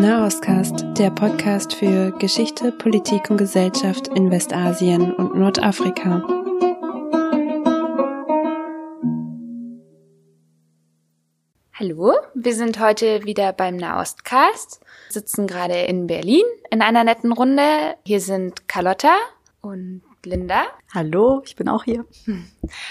Nahostcast, der Podcast für Geschichte, Politik und Gesellschaft in Westasien und Nordafrika. Hallo, wir sind heute wieder beim Nahostcast, sitzen gerade in Berlin in einer netten Runde. Hier sind Carlotta und Linda. Hallo, ich bin auch hier.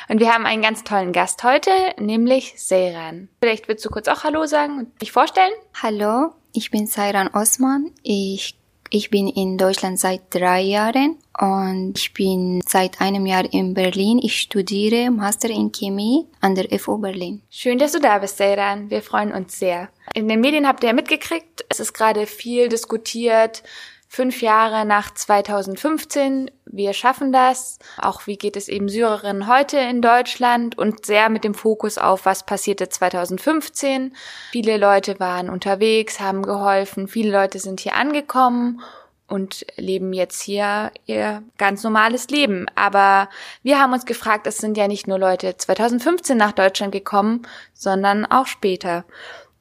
Und wir haben einen ganz tollen Gast heute, nämlich Seyran. Vielleicht willst du kurz auch Hallo sagen und dich vorstellen? Hallo, ich bin Seyran Osman. Ich, ich bin in Deutschland seit drei Jahren und ich bin seit einem Jahr in Berlin. Ich studiere Master in Chemie an der FU Berlin. Schön, dass du da bist, Seyran. Wir freuen uns sehr. In den Medien habt ihr mitgekriegt, es ist gerade viel diskutiert, Fünf Jahre nach 2015, wir schaffen das. Auch wie geht es eben Syrerinnen heute in Deutschland und sehr mit dem Fokus auf, was passierte 2015. Viele Leute waren unterwegs, haben geholfen, viele Leute sind hier angekommen und leben jetzt hier ihr ganz normales Leben. Aber wir haben uns gefragt, es sind ja nicht nur Leute 2015 nach Deutschland gekommen, sondern auch später.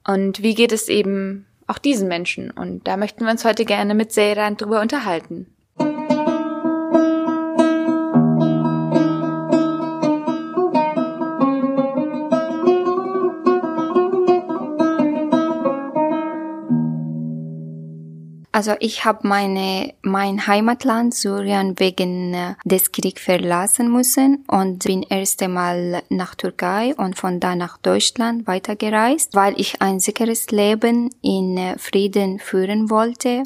Und wie geht es eben auch diesen Menschen. Und da möchten wir uns heute gerne mit Seyran drüber unterhalten. Also ich habe meine mein Heimatland Syrien wegen äh, des Kriegs verlassen müssen und bin erst einmal nach Türkei und von da nach Deutschland weitergereist, weil ich ein sicheres Leben in äh, Frieden führen wollte.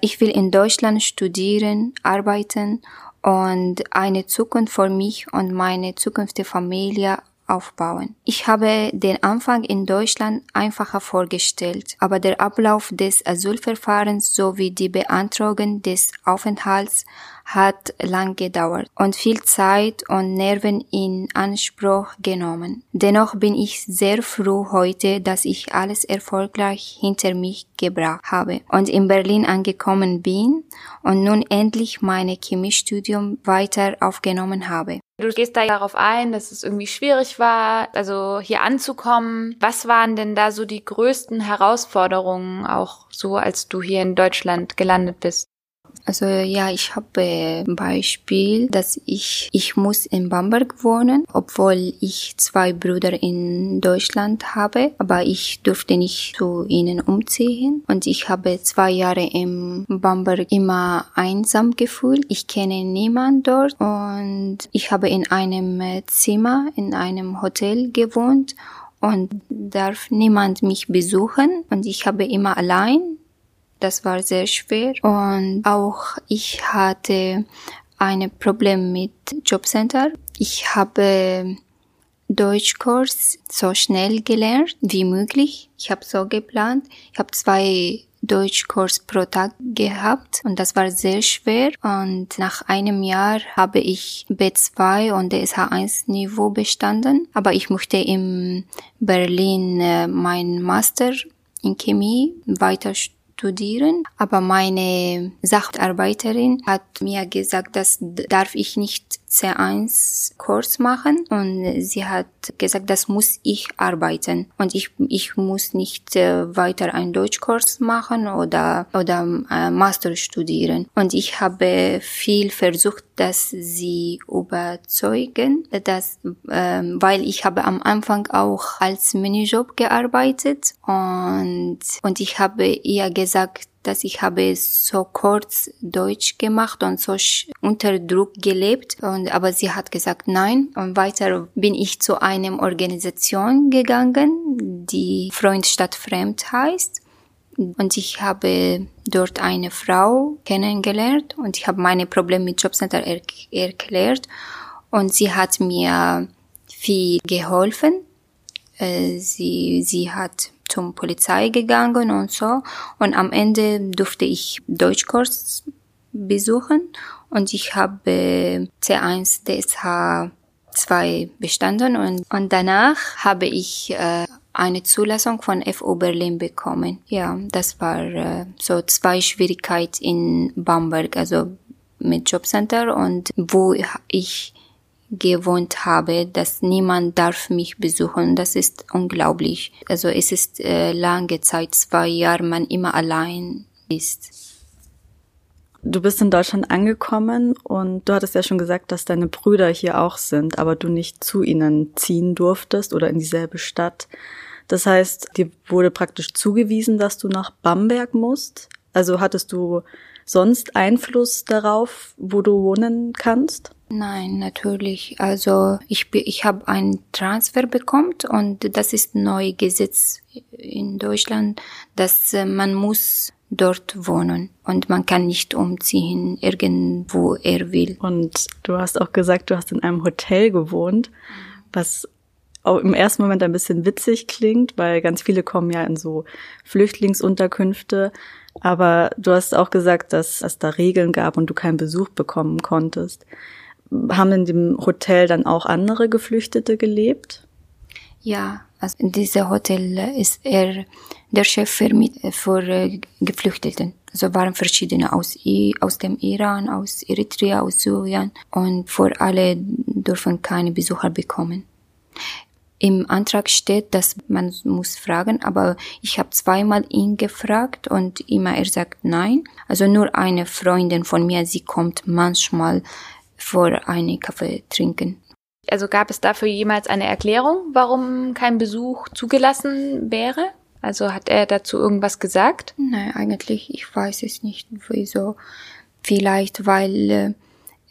Ich will in Deutschland studieren, arbeiten und eine Zukunft für mich und meine zukünftige Familie aufbauen. Ich habe den Anfang in Deutschland einfacher vorgestellt, aber der Ablauf des Asylverfahrens sowie die Beantragung des Aufenthalts hat lang gedauert und viel Zeit und Nerven in Anspruch genommen. Dennoch bin ich sehr froh heute, dass ich alles erfolgreich hinter mich gebracht habe und in Berlin angekommen bin und nun endlich meine Chemiestudium weiter aufgenommen habe. Du gehst da darauf ein, dass es irgendwie schwierig war, also hier anzukommen. Was waren denn da so die größten Herausforderungen, auch so als du hier in Deutschland gelandet bist? Also ja, ich habe Beispiel, dass ich ich muss in Bamberg wohnen, obwohl ich zwei Brüder in Deutschland habe, aber ich durfte nicht zu ihnen umziehen. Und ich habe zwei Jahre in Bamberg immer einsam gefühlt. Ich kenne niemand dort. Und ich habe in einem Zimmer in einem Hotel gewohnt und darf niemand mich besuchen. Und ich habe immer allein das war sehr schwer. Und auch ich hatte ein Problem mit Jobcenter. Ich habe Deutschkurs so schnell gelernt wie möglich. Ich habe so geplant. Ich habe zwei Deutschkurs pro Tag gehabt und das war sehr schwer und nach einem Jahr habe ich B2 und DSH1 Niveau bestanden, aber ich möchte in Berlin äh, mein Master in Chemie weiter studieren. Aber meine Sacharbeiterin hat mir gesagt, das darf ich nicht C1 Kurs machen. Und sie hat gesagt, das muss ich arbeiten und ich, ich muss nicht äh, weiter einen Deutschkurs machen oder, oder äh, Master studieren. Und ich habe viel versucht, dass sie überzeugen, dass, äh, weil ich habe am Anfang auch als Minijob gearbeitet und, und ich habe ihr gesagt, dass ich habe so kurz Deutsch gemacht und so unter Druck gelebt. Und aber sie hat gesagt nein. Und weiter bin ich zu einem Organisation gegangen, die Freund statt Fremd heißt. Und ich habe dort eine Frau kennengelernt und ich habe meine Probleme mit Jobcenter er erklärt. Und sie hat mir viel geholfen. Äh, sie, sie hat zum Polizei gegangen und so. Und am Ende durfte ich Deutschkurs besuchen und ich habe C1 DSH 2 bestanden und, und danach habe ich äh, eine Zulassung von FU Berlin bekommen. Ja, das war äh, so zwei Schwierigkeiten in Bamberg, also mit Jobcenter und wo ich gewohnt habe, dass niemand darf mich besuchen. Das ist unglaublich. Also es ist äh, lange Zeit, zwei Jahre, man immer allein ist. Du bist in Deutschland angekommen und du hattest ja schon gesagt, dass deine Brüder hier auch sind, aber du nicht zu ihnen ziehen durftest oder in dieselbe Stadt. Das heißt, dir wurde praktisch zugewiesen, dass du nach Bamberg musst. Also hattest du sonst Einfluss darauf, wo du wohnen kannst? Nein, natürlich. Also ich, ich habe einen Transfer bekommen und das ist ein neues Gesetz in Deutschland, dass äh, man muss dort wohnen und man kann nicht umziehen irgendwo er will. Und du hast auch gesagt, du hast in einem Hotel gewohnt, was auch im ersten Moment ein bisschen witzig klingt, weil ganz viele kommen ja in so Flüchtlingsunterkünfte. Aber du hast auch gesagt, dass es da Regeln gab und du keinen Besuch bekommen konntest. Haben in dem Hotel dann auch andere Geflüchtete gelebt? Ja, also in diesem Hotel ist er der Chef für, für äh, Geflüchteten. Also waren verschiedene aus, aus dem Iran, aus Eritrea, aus Syrien und für alle dürfen keine Besucher bekommen. Im Antrag steht, dass man muss fragen, aber ich habe zweimal ihn gefragt und immer er sagt nein. Also nur eine Freundin von mir, sie kommt manchmal vor einen Kaffee trinken. Also gab es dafür jemals eine Erklärung, warum kein Besuch zugelassen wäre? Also hat er dazu irgendwas gesagt? Nein, eigentlich, ich weiß es nicht, wieso. Vielleicht, weil äh,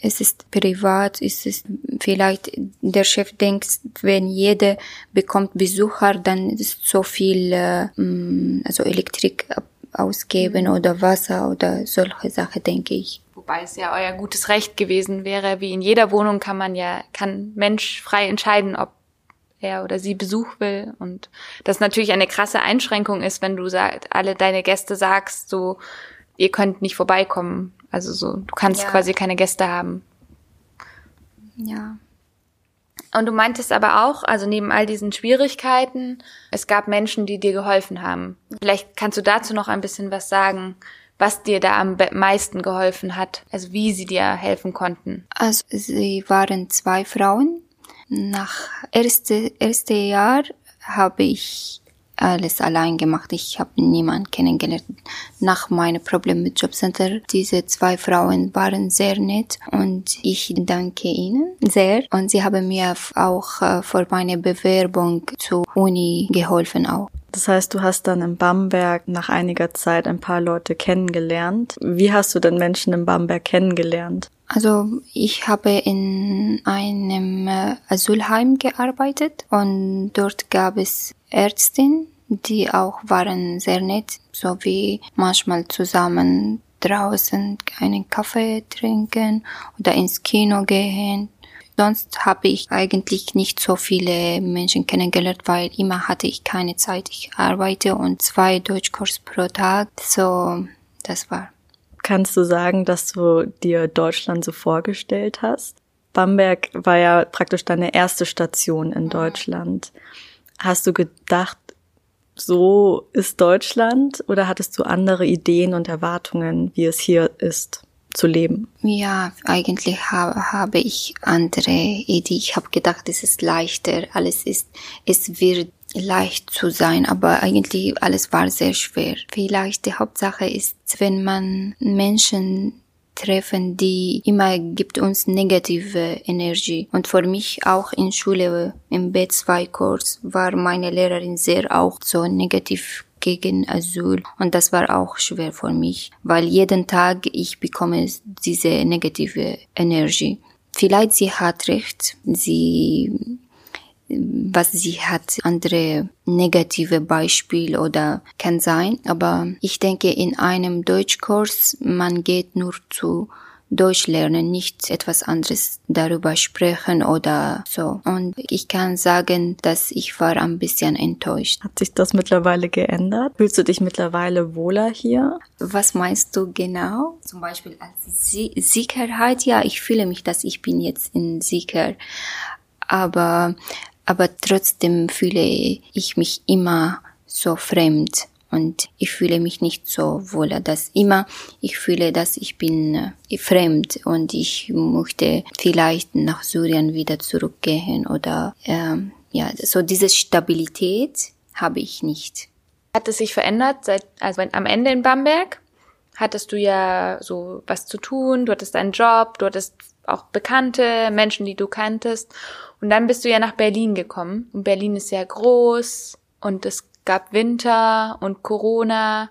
es ist privat, es ist vielleicht der Chef denkt, wenn jeder bekommt Besucher, dann ist so viel, äh, mm, also Elektrik ausgeben oder Wasser oder solche Sachen, denke ich. Wobei es ja euer gutes Recht gewesen wäre, wie in jeder Wohnung kann man ja, kann Mensch frei entscheiden, ob er oder sie Besuch will und das natürlich eine krasse Einschränkung ist, wenn du sag, alle deine Gäste sagst, so, ihr könnt nicht vorbeikommen. Also so, du kannst ja. quasi keine Gäste haben. Ja. Und du meintest aber auch, also neben all diesen Schwierigkeiten, es gab Menschen, die dir geholfen haben. Vielleicht kannst du dazu noch ein bisschen was sagen, was dir da am meisten geholfen hat, also wie sie dir helfen konnten. Also sie waren zwei Frauen. Nach erste erste Jahr habe ich alles allein gemacht. Ich habe niemanden kennengelernt. Nach meinem Problem mit Jobcenter, diese zwei Frauen waren sehr nett und ich danke ihnen sehr. Und sie haben mir auch äh, vor meiner Bewerbung zur Uni geholfen auch. Das heißt, du hast dann in Bamberg nach einiger Zeit ein paar Leute kennengelernt. Wie hast du denn Menschen in Bamberg kennengelernt? Also ich habe in einem äh, Asylheim gearbeitet und dort gab es Ärztin, die auch waren sehr nett, so wie manchmal zusammen draußen einen Kaffee trinken oder ins Kino gehen. Sonst habe ich eigentlich nicht so viele Menschen kennengelernt, weil immer hatte ich keine Zeit. Ich arbeite und zwei Deutschkurs pro Tag. So, das war. Kannst du sagen, dass du dir Deutschland so vorgestellt hast? Bamberg war ja praktisch deine erste Station in Deutschland. Hast du gedacht, so ist Deutschland oder hattest du andere Ideen und Erwartungen, wie es hier ist zu leben? Ja, eigentlich habe, habe ich andere Ideen. Ich habe gedacht, es ist leichter, alles ist, es wird leicht zu sein, aber eigentlich alles war sehr schwer. Vielleicht die Hauptsache ist, wenn man Menschen treffen, die immer gibt uns negative Energie. Und für mich auch in Schule im B2-Kurs war meine Lehrerin sehr auch so negativ gegen Asyl und das war auch schwer für mich, weil jeden Tag ich bekomme diese negative Energie. Vielleicht sie hat recht, sie was sie hat, andere negative Beispiel oder kann sein. Aber ich denke, in einem Deutschkurs, man geht nur zu Deutsch lernen, nicht etwas anderes darüber sprechen oder so. Und ich kann sagen, dass ich war ein bisschen enttäuscht. Hat sich das mittlerweile geändert? Fühlst du dich mittlerweile wohler hier? Was meinst du genau? Zum Beispiel als Sicherheit, ja, ich fühle mich, dass ich bin jetzt in sicher. Aber aber trotzdem fühle ich mich immer so fremd und ich fühle mich nicht so wohl. Dass immer ich fühle, dass ich bin äh, fremd und ich möchte vielleicht nach Syrien wieder zurückgehen oder ähm, ja, so diese Stabilität habe ich nicht. Hat es sich verändert seit also am Ende in Bamberg? Hattest du ja so was zu tun, du hattest einen Job, du hattest auch Bekannte, Menschen, die du kanntest. Und dann bist du ja nach Berlin gekommen. Und Berlin ist sehr groß und es gab Winter und Corona.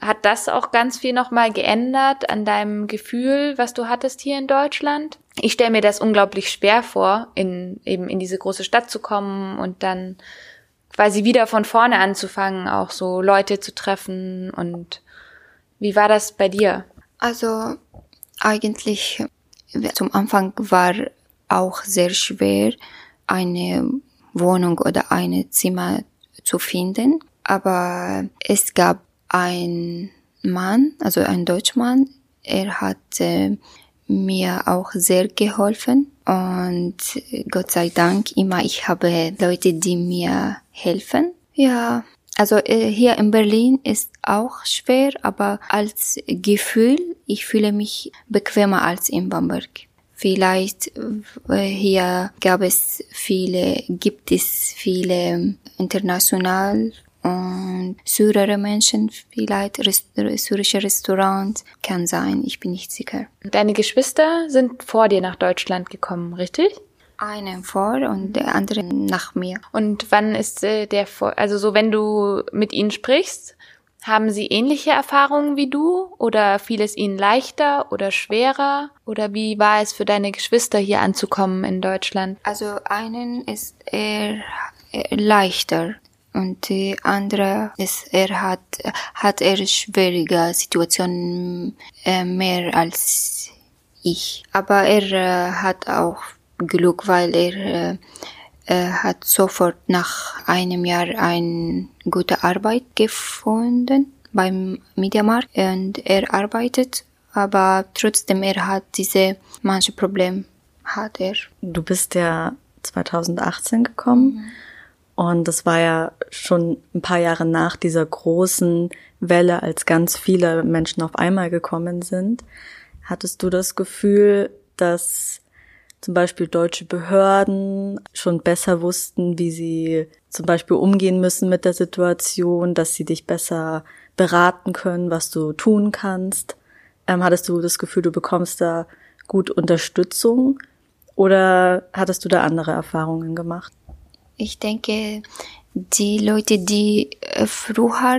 Hat das auch ganz viel nochmal geändert an deinem Gefühl, was du hattest hier in Deutschland? Ich stelle mir das unglaublich schwer vor, in, eben in diese große Stadt zu kommen und dann quasi wieder von vorne anzufangen, auch so Leute zu treffen. Und wie war das bei dir? Also eigentlich zum Anfang war auch sehr schwer, eine Wohnung oder ein Zimmer zu finden. Aber es gab einen Mann, also ein Deutschmann, er hat äh, mir auch sehr geholfen und Gott sei Dank immer ich habe Leute, die mir helfen. Ja, also äh, hier in Berlin ist auch schwer, aber als Gefühl, ich fühle mich bequemer als in Bamberg. Vielleicht äh, hier gab es viele, gibt es viele international und syrere Menschen, vielleicht syrische Restaurants, kann sein, ich bin nicht sicher. Deine Geschwister sind vor dir nach Deutschland gekommen, richtig? Einen vor und der andere nach mir. Und wann ist äh, der vor, also so wenn du mit ihnen sprichst, haben Sie ähnliche Erfahrungen wie du oder fiel es Ihnen leichter oder schwerer? Oder wie war es für deine Geschwister hier anzukommen in Deutschland? Also einen ist eher leichter und die andere ist er hat hat er schwierige Situationen äh, mehr als ich. Aber er äh, hat auch Glück, weil er äh, er hat sofort nach einem Jahr eine gute Arbeit gefunden beim Mediamarkt und er arbeitet, aber trotzdem er hat diese manche Probleme hat er. Du bist ja 2018 gekommen mhm. und das war ja schon ein paar Jahre nach dieser großen Welle, als ganz viele Menschen auf einmal gekommen sind. Hattest du das Gefühl, dass zum Beispiel deutsche Behörden schon besser wussten, wie sie zum Beispiel umgehen müssen mit der Situation, dass sie dich besser beraten können, was du tun kannst. Ähm, hattest du das Gefühl, du bekommst da gut Unterstützung oder hattest du da andere Erfahrungen gemacht? Ich denke, die Leute, die äh, früher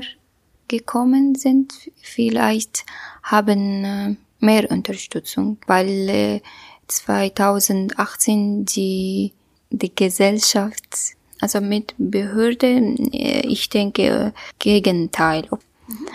gekommen sind, vielleicht haben äh, mehr Unterstützung, weil äh, 2018 die, die Gesellschaft, also mit Behörden, äh, ich denke, Gegenteil. Mhm.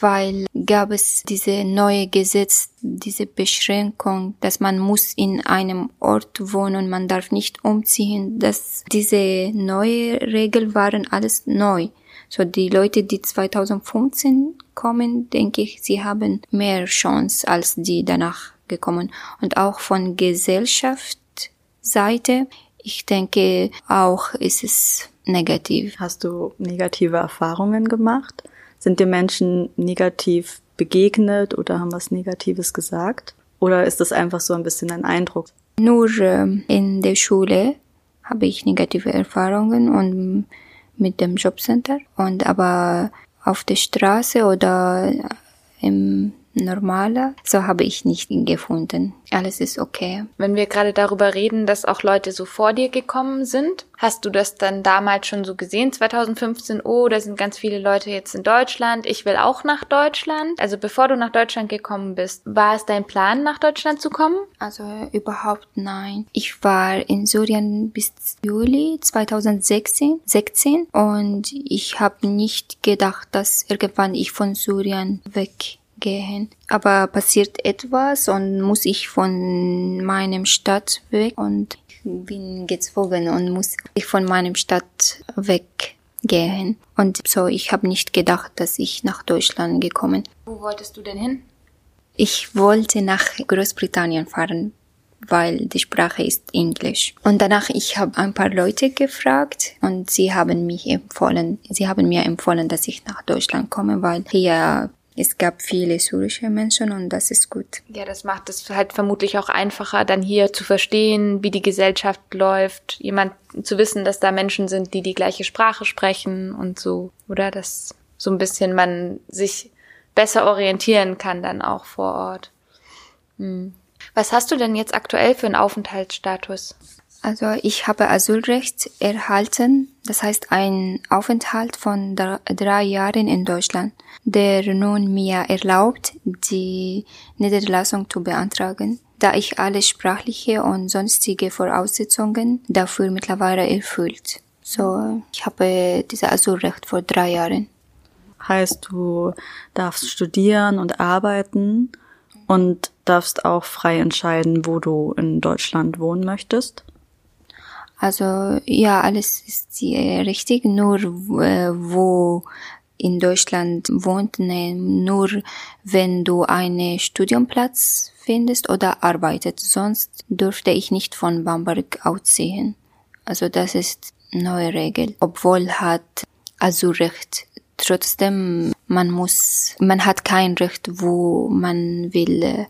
Weil gab es diese neue Gesetz, diese Beschränkung, dass man muss in einem Ort wohnen, man darf nicht umziehen, dass diese neue Regel waren alles neu. So die Leute, die 2015 kommen, denke ich, sie haben mehr Chance als die danach gekommen. Und auch von Gesellschaftsseite, ich denke auch ist es negativ. Hast du negative Erfahrungen gemacht? Sind dir Menschen negativ begegnet oder haben was Negatives gesagt? Oder ist das einfach so ein bisschen ein Eindruck? Nur äh, in der Schule habe ich negative Erfahrungen und mit dem Jobcenter und aber auf der Straße oder im normaler. So habe ich nicht gefunden. Alles ist okay. Wenn wir gerade darüber reden, dass auch Leute so vor dir gekommen sind, hast du das dann damals schon so gesehen, 2015, oh, da sind ganz viele Leute jetzt in Deutschland, ich will auch nach Deutschland. Also bevor du nach Deutschland gekommen bist, war es dein Plan, nach Deutschland zu kommen? Also überhaupt nein. Ich war in Syrien bis Juli 2016 16, und ich habe nicht gedacht, dass irgendwann ich von Syrien weg gehen. Aber passiert etwas und muss ich von meinem Stadt weg und bin gezwungen und muss ich von meinem Stadt weggehen. Und so, ich habe nicht gedacht, dass ich nach Deutschland gekommen. Wo wolltest du denn hin? Ich wollte nach Großbritannien fahren, weil die Sprache ist Englisch. Und danach ich habe ein paar Leute gefragt und sie haben mich empfohlen, sie haben mir empfohlen, dass ich nach Deutschland komme, weil hier es gab viele syrische Menschen und das ist gut. Ja, das macht es halt vermutlich auch einfacher, dann hier zu verstehen, wie die Gesellschaft läuft, jemand zu wissen, dass da Menschen sind, die die gleiche Sprache sprechen und so, oder dass so ein bisschen man sich besser orientieren kann dann auch vor Ort. Hm. Was hast du denn jetzt aktuell für einen Aufenthaltsstatus? Also ich habe Asylrecht erhalten, das heißt ein Aufenthalt von drei Jahren in Deutschland, der nun mir erlaubt, die Niederlassung zu beantragen, da ich alle sprachliche und sonstige Voraussetzungen dafür mittlerweile erfüllt. So, ich habe dieses Asylrecht vor drei Jahren. Heißt, du darfst studieren und arbeiten und darfst auch frei entscheiden, wo du in Deutschland wohnen möchtest? Also ja, alles ist richtig, nur äh, wo in Deutschland wohnt, ne, nur wenn du einen Studienplatz findest oder arbeitet. Sonst dürfte ich nicht von Bamberg ausziehen. Also das ist neue Regel. Obwohl hat Asylrecht. Trotzdem, man muss, man hat kein Recht, wo man will äh,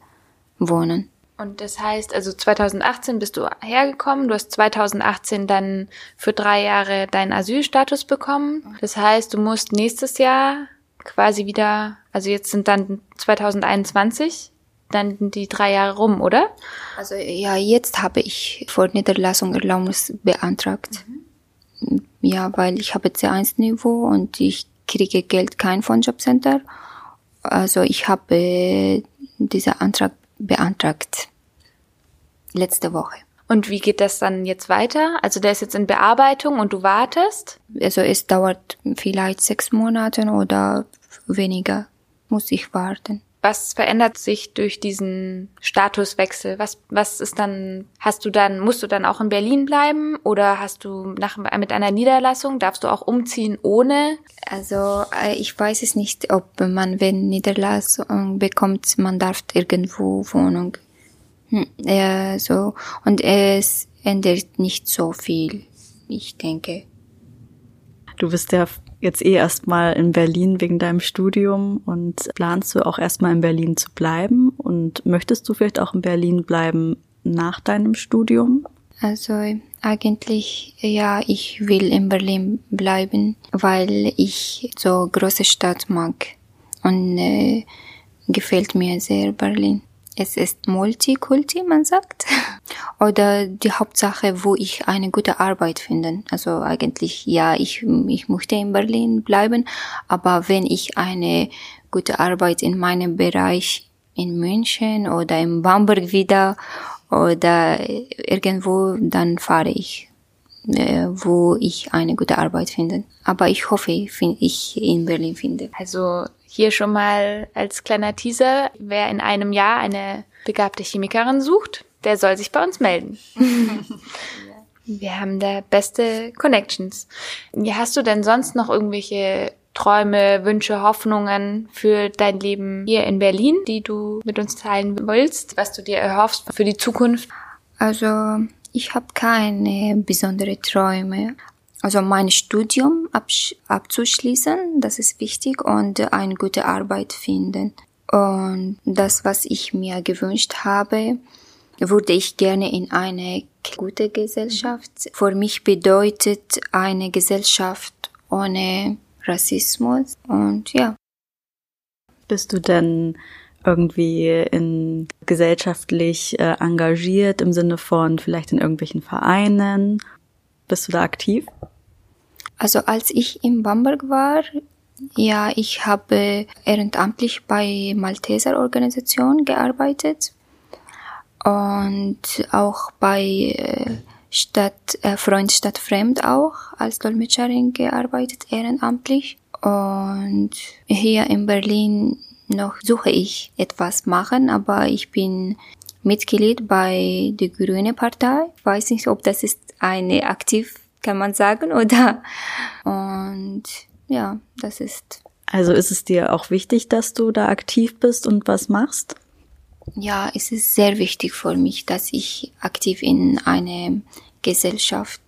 wohnen. Und das heißt, also 2018 bist du hergekommen, du hast 2018 dann für drei Jahre deinen Asylstatus bekommen. Das heißt, du musst nächstes Jahr quasi wieder, also jetzt sind dann 2021 dann die drei Jahre rum, oder? Also ja, jetzt habe ich vor Niederlassung Erlaubnis beantragt. Mhm. Ja, weil ich habe C1-Niveau und ich kriege Geld kein von Jobcenter. Also ich habe diesen Antrag beantragt. Letzte Woche. Und wie geht das dann jetzt weiter? Also der ist jetzt in Bearbeitung und du wartest? Also es dauert vielleicht sechs Monate oder weniger, muss ich warten. Was verändert sich durch diesen Statuswechsel? Was, was ist dann, hast du dann, musst du dann auch in Berlin bleiben oder hast du nach, mit einer Niederlassung, darfst du auch umziehen ohne? Also, äh, ich weiß es nicht, ob man, wenn Niederlassung bekommt, man darf irgendwo Wohnung. Hm, ja, so. Und es ändert nicht so viel, ich denke. Du bist ja jetzt eh erstmal in Berlin wegen deinem Studium und planst du auch erstmal in Berlin zu bleiben? Und möchtest du vielleicht auch in Berlin bleiben nach deinem Studium? Also eigentlich ja, ich will in Berlin bleiben, weil ich so große Stadt mag. Und äh, gefällt mir sehr Berlin es ist Multikulti, man sagt. Oder die Hauptsache, wo ich eine gute Arbeit finde. Also eigentlich, ja, ich, ich möchte in Berlin bleiben, aber wenn ich eine gute Arbeit in meinem Bereich in München oder in Bamberg wieder oder irgendwo, dann fahre ich, äh, wo ich eine gute Arbeit finde. Aber ich hoffe, ich in Berlin finde. Also hier schon mal als kleiner Teaser, wer in einem Jahr eine begabte Chemikerin sucht, der soll sich bei uns melden. Wir haben da beste Connections. Hast du denn sonst noch irgendwelche Träume, Wünsche, Hoffnungen für dein Leben hier in Berlin, die du mit uns teilen willst, was du dir erhoffst für die Zukunft? Also ich habe keine besondere Träume, also mein Studium abzuschließen, das ist wichtig und eine gute Arbeit finden. Und das, was ich mir gewünscht habe, würde ich gerne in eine gute Gesellschaft. Für mich bedeutet eine Gesellschaft ohne Rassismus und ja. Bist du denn irgendwie in gesellschaftlich äh, engagiert im Sinne von vielleicht in irgendwelchen Vereinen? Bist du da aktiv? Also als ich in Bamberg war, ja, ich habe ehrenamtlich bei Malteser Organisation gearbeitet und auch bei äh, Stadt äh, Freund Stadt Fremd auch als Dolmetscherin gearbeitet ehrenamtlich und hier in Berlin noch suche ich etwas machen, aber ich bin Mitglied bei der Grüne Partei. Weiß nicht, ob das ist eine aktiv kann man sagen, oder? Und ja, das ist. Also ist es dir auch wichtig, dass du da aktiv bist und was machst? Ja, es ist sehr wichtig für mich, dass ich aktiv in einer Gesellschaft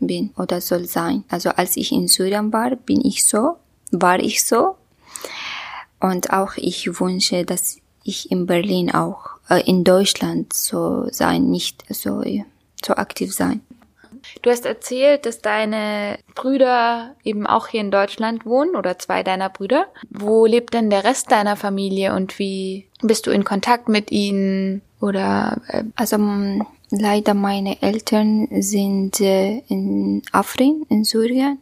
bin oder soll sein. Also als ich in Syrien war, bin ich so, war ich so. Und auch ich wünsche, dass ich in Berlin auch, äh, in Deutschland so sein, nicht so, so aktiv sein. Du hast erzählt, dass deine Brüder eben auch hier in Deutschland wohnen oder zwei deiner Brüder. Wo lebt denn der Rest deiner Familie und wie bist du in Kontakt mit ihnen oder? Äh also leider meine Eltern sind äh, in Afrin in Syrien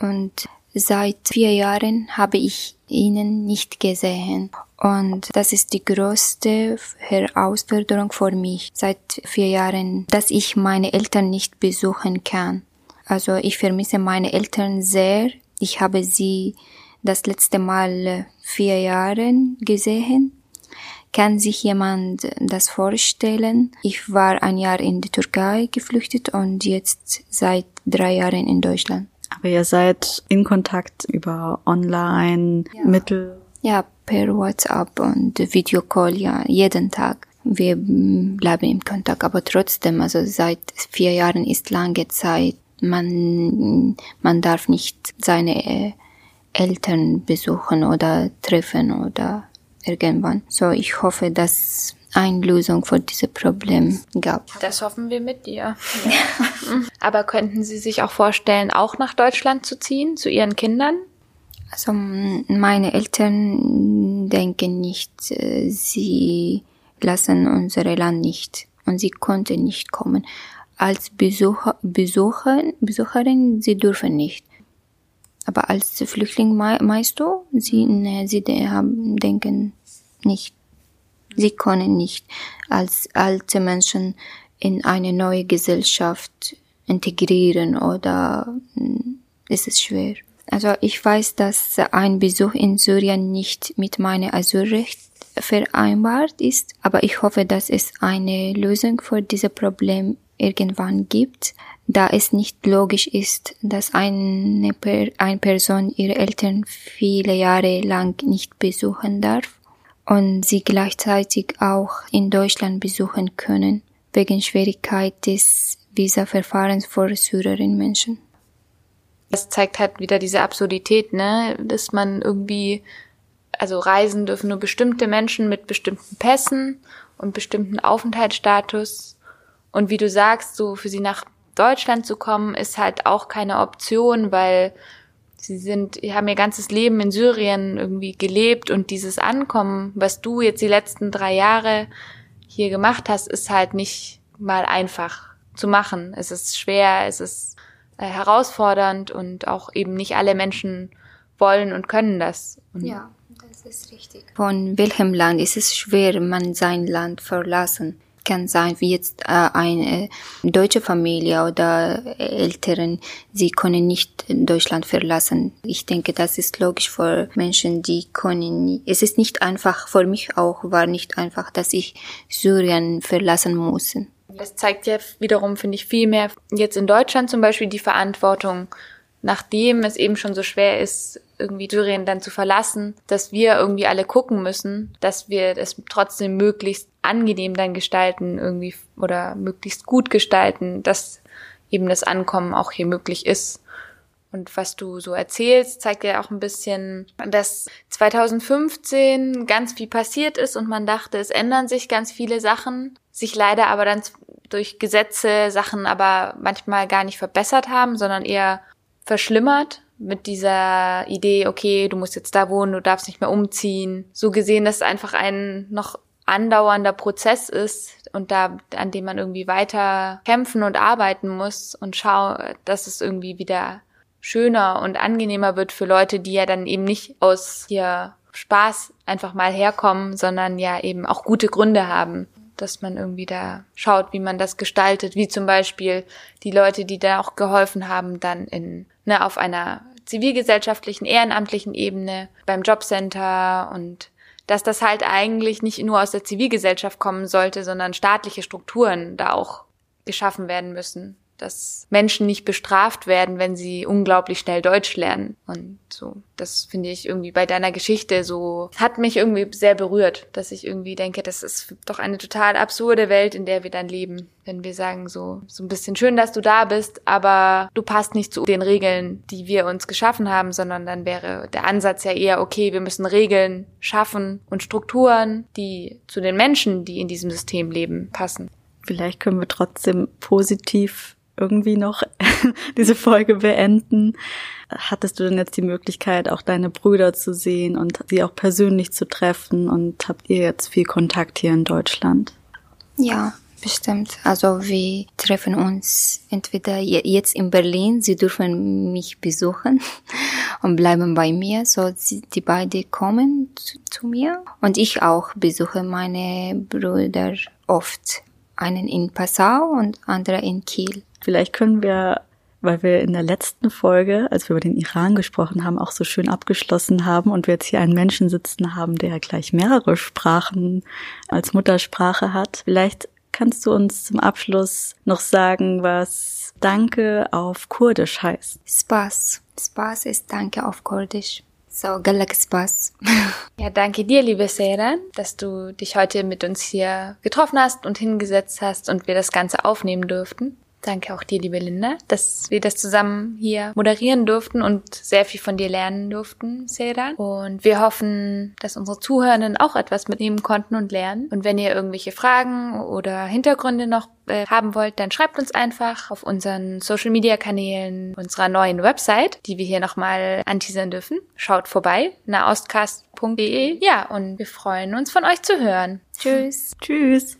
und seit vier Jahren habe ich ihnen nicht gesehen. Und das ist die größte Herausforderung für mich seit vier Jahren, dass ich meine Eltern nicht besuchen kann. Also ich vermisse meine Eltern sehr. Ich habe sie das letzte Mal vier Jahren gesehen. Kann sich jemand das vorstellen? Ich war ein Jahr in die Türkei geflüchtet und jetzt seit drei Jahren in Deutschland. Aber ihr seid in Kontakt über Online-Mittel? Ja. ja, per WhatsApp und Videocall, ja, jeden Tag. Wir bleiben im Kontakt, aber trotzdem, also seit vier Jahren ist lange Zeit. Man, man darf nicht seine äh, Eltern besuchen oder treffen oder irgendwann. So, ich hoffe, dass eine Lösung für dieses Problem gab. Das hoffen wir mit dir. Aber könnten Sie sich auch vorstellen, auch nach Deutschland zu ziehen, zu Ihren Kindern? Also meine Eltern denken nicht, äh, sie lassen unser Land nicht und sie konnten nicht kommen. Als Besucher, Besucher, Besucherin, sie dürfen nicht. Aber als Flüchtling meinst du, sie, ne, sie haben, denken nicht. Sie können nicht als alte Menschen in eine neue Gesellschaft integrieren oder hm, ist es schwer. Also ich weiß, dass ein Besuch in Syrien nicht mit meinem Asylrecht vereinbart ist, aber ich hoffe, dass es eine Lösung für dieses Problem irgendwann gibt, da es nicht logisch ist, dass eine, per eine Person ihre Eltern viele Jahre lang nicht besuchen darf und sie gleichzeitig auch in Deutschland besuchen können, wegen Schwierigkeit des Visa-Verfahrens für Syrerinnen Menschen. Das zeigt halt wieder diese Absurdität, ne, dass man irgendwie, also reisen dürfen nur bestimmte Menschen mit bestimmten Pässen und bestimmten Aufenthaltsstatus. Und wie du sagst, so für sie nach Deutschland zu kommen, ist halt auch keine Option, weil sie sind, haben ihr ganzes Leben in Syrien irgendwie gelebt und dieses Ankommen, was du jetzt die letzten drei Jahre hier gemacht hast, ist halt nicht mal einfach zu machen. Es ist schwer, es ist äh, herausfordernd und auch eben nicht alle Menschen wollen und können das. Und ja, das ist richtig. Von welchem Land ist es schwer, man sein Land verlassen? Kann sein, wie jetzt äh, eine deutsche Familie oder Eltern, sie können nicht Deutschland verlassen. Ich denke, das ist logisch für Menschen, die können. Es ist nicht einfach, für mich auch war nicht einfach, dass ich Syrien verlassen muss. Das zeigt ja wiederum, finde ich, viel mehr jetzt in Deutschland zum Beispiel die Verantwortung, nachdem es eben schon so schwer ist, irgendwie Syrien dann zu verlassen, dass wir irgendwie alle gucken müssen, dass wir es trotzdem möglichst angenehm dann gestalten irgendwie oder möglichst gut gestalten, dass eben das Ankommen auch hier möglich ist. Und was du so erzählst, zeigt ja auch ein bisschen, dass 2015 ganz viel passiert ist und man dachte, es ändern sich ganz viele Sachen, sich leider aber dann durch Gesetze Sachen aber manchmal gar nicht verbessert haben, sondern eher verschlimmert mit dieser Idee, okay, du musst jetzt da wohnen, du darfst nicht mehr umziehen. So gesehen, dass es einfach ein noch andauernder Prozess ist und da, an dem man irgendwie weiter kämpfen und arbeiten muss und schau, dass es irgendwie wieder schöner und angenehmer wird für Leute, die ja dann eben nicht aus hier Spaß einfach mal herkommen, sondern ja eben auch gute Gründe haben, dass man irgendwie da schaut, wie man das gestaltet, wie zum Beispiel die Leute, die da auch geholfen haben, dann in, ne, auf einer zivilgesellschaftlichen, ehrenamtlichen Ebene, beim Jobcenter und dass das halt eigentlich nicht nur aus der Zivilgesellschaft kommen sollte, sondern staatliche Strukturen da auch geschaffen werden müssen, dass Menschen nicht bestraft werden, wenn sie unglaublich schnell Deutsch lernen. Und so, das finde ich irgendwie bei deiner Geschichte so, hat mich irgendwie sehr berührt, dass ich irgendwie denke, das ist doch eine total absurde Welt, in der wir dann leben. Wenn wir sagen so, so ein bisschen schön, dass du da bist, aber du passt nicht zu den Regeln, die wir uns geschaffen haben, sondern dann wäre der Ansatz ja eher, okay, wir müssen Regeln schaffen und Strukturen, die zu den Menschen, die in diesem System leben, passen. Vielleicht können wir trotzdem positiv irgendwie noch diese Folge beenden. Hattest du denn jetzt die Möglichkeit, auch deine Brüder zu sehen und sie auch persönlich zu treffen? Und habt ihr jetzt viel Kontakt hier in Deutschland? Ja, bestimmt. Also wir treffen uns entweder jetzt in Berlin, sie dürfen mich besuchen und bleiben bei mir, so die beide kommen zu, zu mir und ich auch besuche meine Brüder oft. Einen in Passau und andere in Kiel. Vielleicht können wir, weil wir in der letzten Folge, als wir über den Iran gesprochen haben, auch so schön abgeschlossen haben und wir jetzt hier einen Menschen sitzen haben, der gleich mehrere Sprachen als Muttersprache hat. Vielleicht kannst du uns zum Abschluss noch sagen, was Danke auf Kurdisch heißt. Spaß. Spaß ist Danke auf Kurdisch. So, galak Spaß. Ja, danke dir, liebe Seyran, dass du dich heute mit uns hier getroffen hast und hingesetzt hast und wir das Ganze aufnehmen durften. Danke auch dir, liebe Linda, dass wir das zusammen hier moderieren durften und sehr viel von dir lernen durften, Sedan. Und wir hoffen, dass unsere Zuhörenden auch etwas mitnehmen konnten und lernen. Und wenn ihr irgendwelche Fragen oder Hintergründe noch äh, haben wollt, dann schreibt uns einfach auf unseren Social Media Kanälen unserer neuen Website, die wir hier nochmal anteasern dürfen. Schaut vorbei, naostcast.de. Ja, und wir freuen uns von euch zu hören. Tschüss. Tschüss.